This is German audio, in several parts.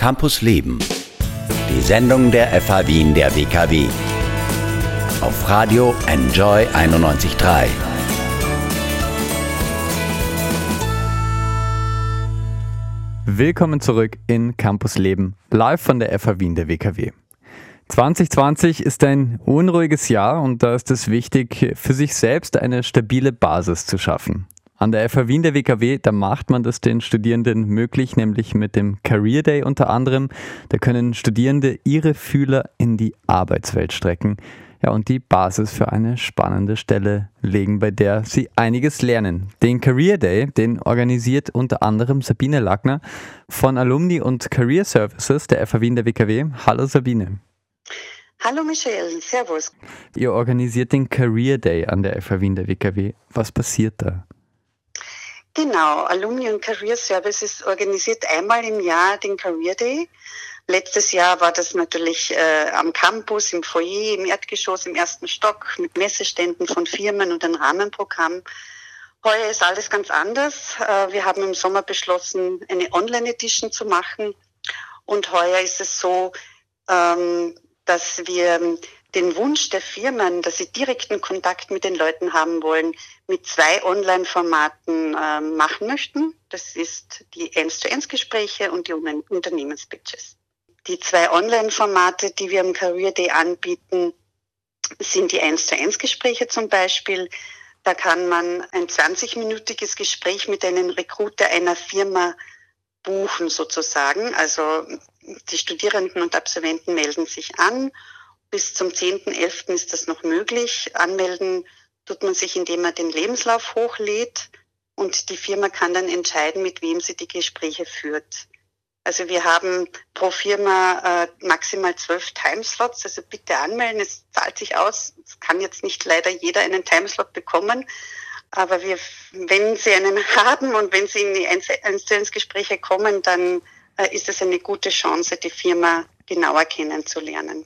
Campus Leben. Die Sendung der FH Wien der WKW. Auf Radio Enjoy 91.3. Willkommen zurück in Campus Leben, live von der FH Wien der WKW. 2020 ist ein unruhiges Jahr und da ist es wichtig, für sich selbst eine stabile Basis zu schaffen. An der FH Wien der WKW, da macht man das den Studierenden möglich, nämlich mit dem Career Day unter anderem. Da können Studierende ihre Fühler in die Arbeitswelt strecken. Ja, und die Basis für eine spannende Stelle legen, bei der sie einiges lernen. Den Career Day, den organisiert unter anderem Sabine Lackner von Alumni und Career Services der FH Wien der WKW. Hallo Sabine. Hallo Michelle, Servus. Ihr organisiert den Career Day an der FH Wien der WKW. Was passiert da? Genau, Alumni und Career Services organisiert einmal im Jahr den Career Day. Letztes Jahr war das natürlich äh, am Campus, im Foyer, im Erdgeschoss, im ersten Stock mit Messeständen von Firmen und ein Rahmenprogramm. Heuer ist alles ganz anders. Äh, wir haben im Sommer beschlossen, eine Online-Edition zu machen. Und heuer ist es so, ähm, dass wir den Wunsch der Firmen, dass sie direkten Kontakt mit den Leuten haben wollen, mit zwei Online-Formaten äh, machen möchten. Das ist die 1 zu 1 Gespräche und die Unternehmenspitches. Die zwei Online-Formate, die wir am Career Day anbieten, sind die 1 zu 1 Gespräche zum Beispiel. Da kann man ein 20-minütiges Gespräch mit einem Recruiter einer Firma buchen sozusagen. Also die Studierenden und Absolventen melden sich an bis zum 10.11. ist das noch möglich. Anmelden tut man sich, indem man den Lebenslauf hochlädt und die Firma kann dann entscheiden, mit wem sie die Gespräche führt. Also wir haben pro Firma äh, maximal zwölf Timeslots, also bitte anmelden, es zahlt sich aus. Es kann jetzt nicht leider jeder einen Timeslot bekommen, aber wir, wenn Sie einen haben und wenn Sie in die 1 zu 1 Gespräche kommen, dann äh, ist es eine gute Chance, die Firma genauer kennenzulernen.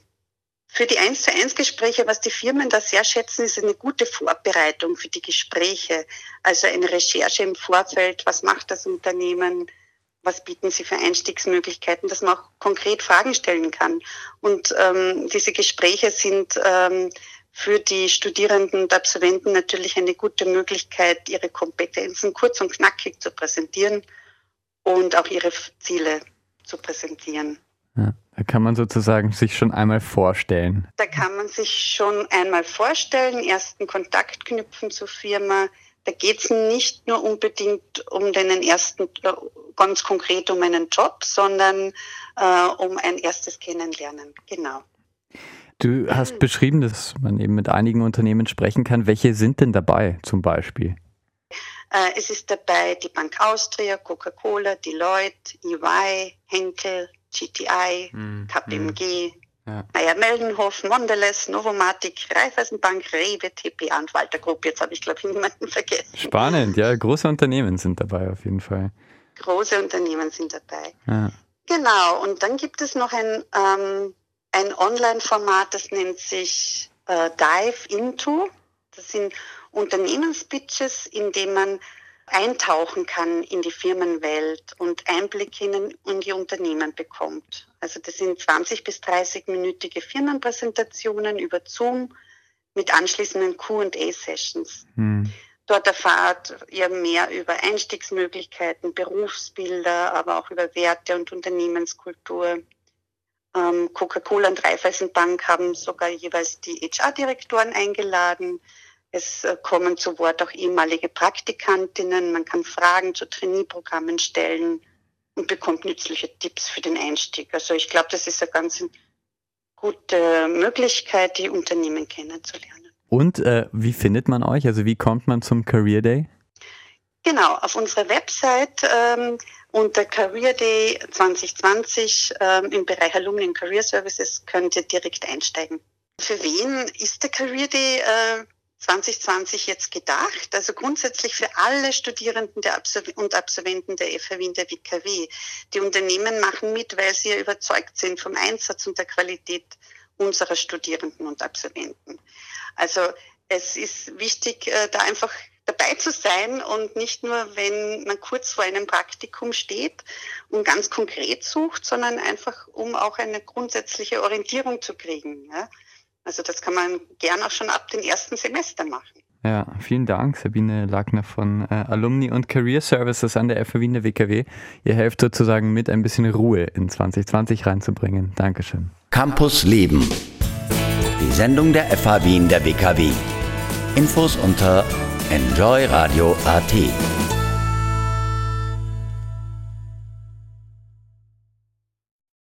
Für die 1 zu 1 Gespräche, was die Firmen da sehr schätzen, ist eine gute Vorbereitung für die Gespräche. Also eine Recherche im Vorfeld. Was macht das Unternehmen? Was bieten sie für Einstiegsmöglichkeiten, dass man auch konkret Fragen stellen kann. Und ähm, diese Gespräche sind ähm, für die Studierenden und Absolventen natürlich eine gute Möglichkeit, ihre Kompetenzen kurz und knackig zu präsentieren und auch ihre Ziele zu präsentieren. Ja. Da kann man sozusagen sich schon einmal vorstellen. Da kann man sich schon einmal vorstellen, ersten Kontakt knüpfen zur Firma. Da geht es nicht nur unbedingt um den ersten, äh, ganz konkret um einen Job, sondern äh, um ein erstes Kennenlernen. Genau. Du hast beschrieben, dass man eben mit einigen Unternehmen sprechen kann. Welche sind denn dabei zum Beispiel? Äh, es ist dabei die Bank Austria, Coca-Cola, Deloitte, EY, Henkel, GTI, mhm. KPMG, ja. Meier Meldenhof, Mondelez, Novomatic, Raiffeisenbank, Rewe, TPA und Walter Group. Jetzt habe ich, glaube ich, niemanden vergessen. Spannend, ja. Große Unternehmen sind dabei auf jeden Fall. Große Unternehmen sind dabei. Ja. Genau. Und dann gibt es noch ein, ähm, ein Online-Format, das nennt sich äh, Dive Into. Das sind Unternehmenspitches, in dem man eintauchen kann in die Firmenwelt und Einblick in, in die Unternehmen bekommt. Also das sind 20 bis 30-minütige Firmenpräsentationen über Zoom mit anschließenden Q&A-Sessions. Hm. Dort erfahrt ihr mehr über Einstiegsmöglichkeiten, Berufsbilder, aber auch über Werte und Unternehmenskultur. Ähm, Coca-Cola und Raiffeisenbank haben sogar jeweils die HR-Direktoren eingeladen. Es äh, kommen zu Wort auch ehemalige Praktikantinnen. Man kann Fragen zu Trainee-Programmen stellen und bekommt nützliche Tipps für den Einstieg. Also ich glaube, das ist eine ganz gute Möglichkeit, die Unternehmen kennenzulernen. Und äh, wie findet man euch? Also wie kommt man zum Career Day? Genau, auf unserer Website ähm, unter Career Day 2020 ähm, im Bereich Alumni and Career Services könnt ihr direkt einsteigen. Für wen ist der Career Day äh, 2020 jetzt gedacht. Also grundsätzlich für alle Studierenden der Absolv und Absolventen der FH Wien der WKW. Die Unternehmen machen mit, weil sie ja überzeugt sind vom Einsatz und der Qualität unserer Studierenden und Absolventen. Also es ist wichtig, äh, da einfach dabei zu sein und nicht nur, wenn man kurz vor einem Praktikum steht und ganz konkret sucht, sondern einfach, um auch eine grundsätzliche Orientierung zu kriegen. Ja? Also das kann man gern auch schon ab dem ersten Semester machen. Ja, vielen Dank, Sabine Lackner von äh, Alumni und Career Services an der FH Wien der WKW. Ihr helft sozusagen mit, ein bisschen Ruhe in 2020 reinzubringen. Dankeschön. Campus Leben. Die Sendung der FH Wien der WKW. Infos unter enjoyradio.at.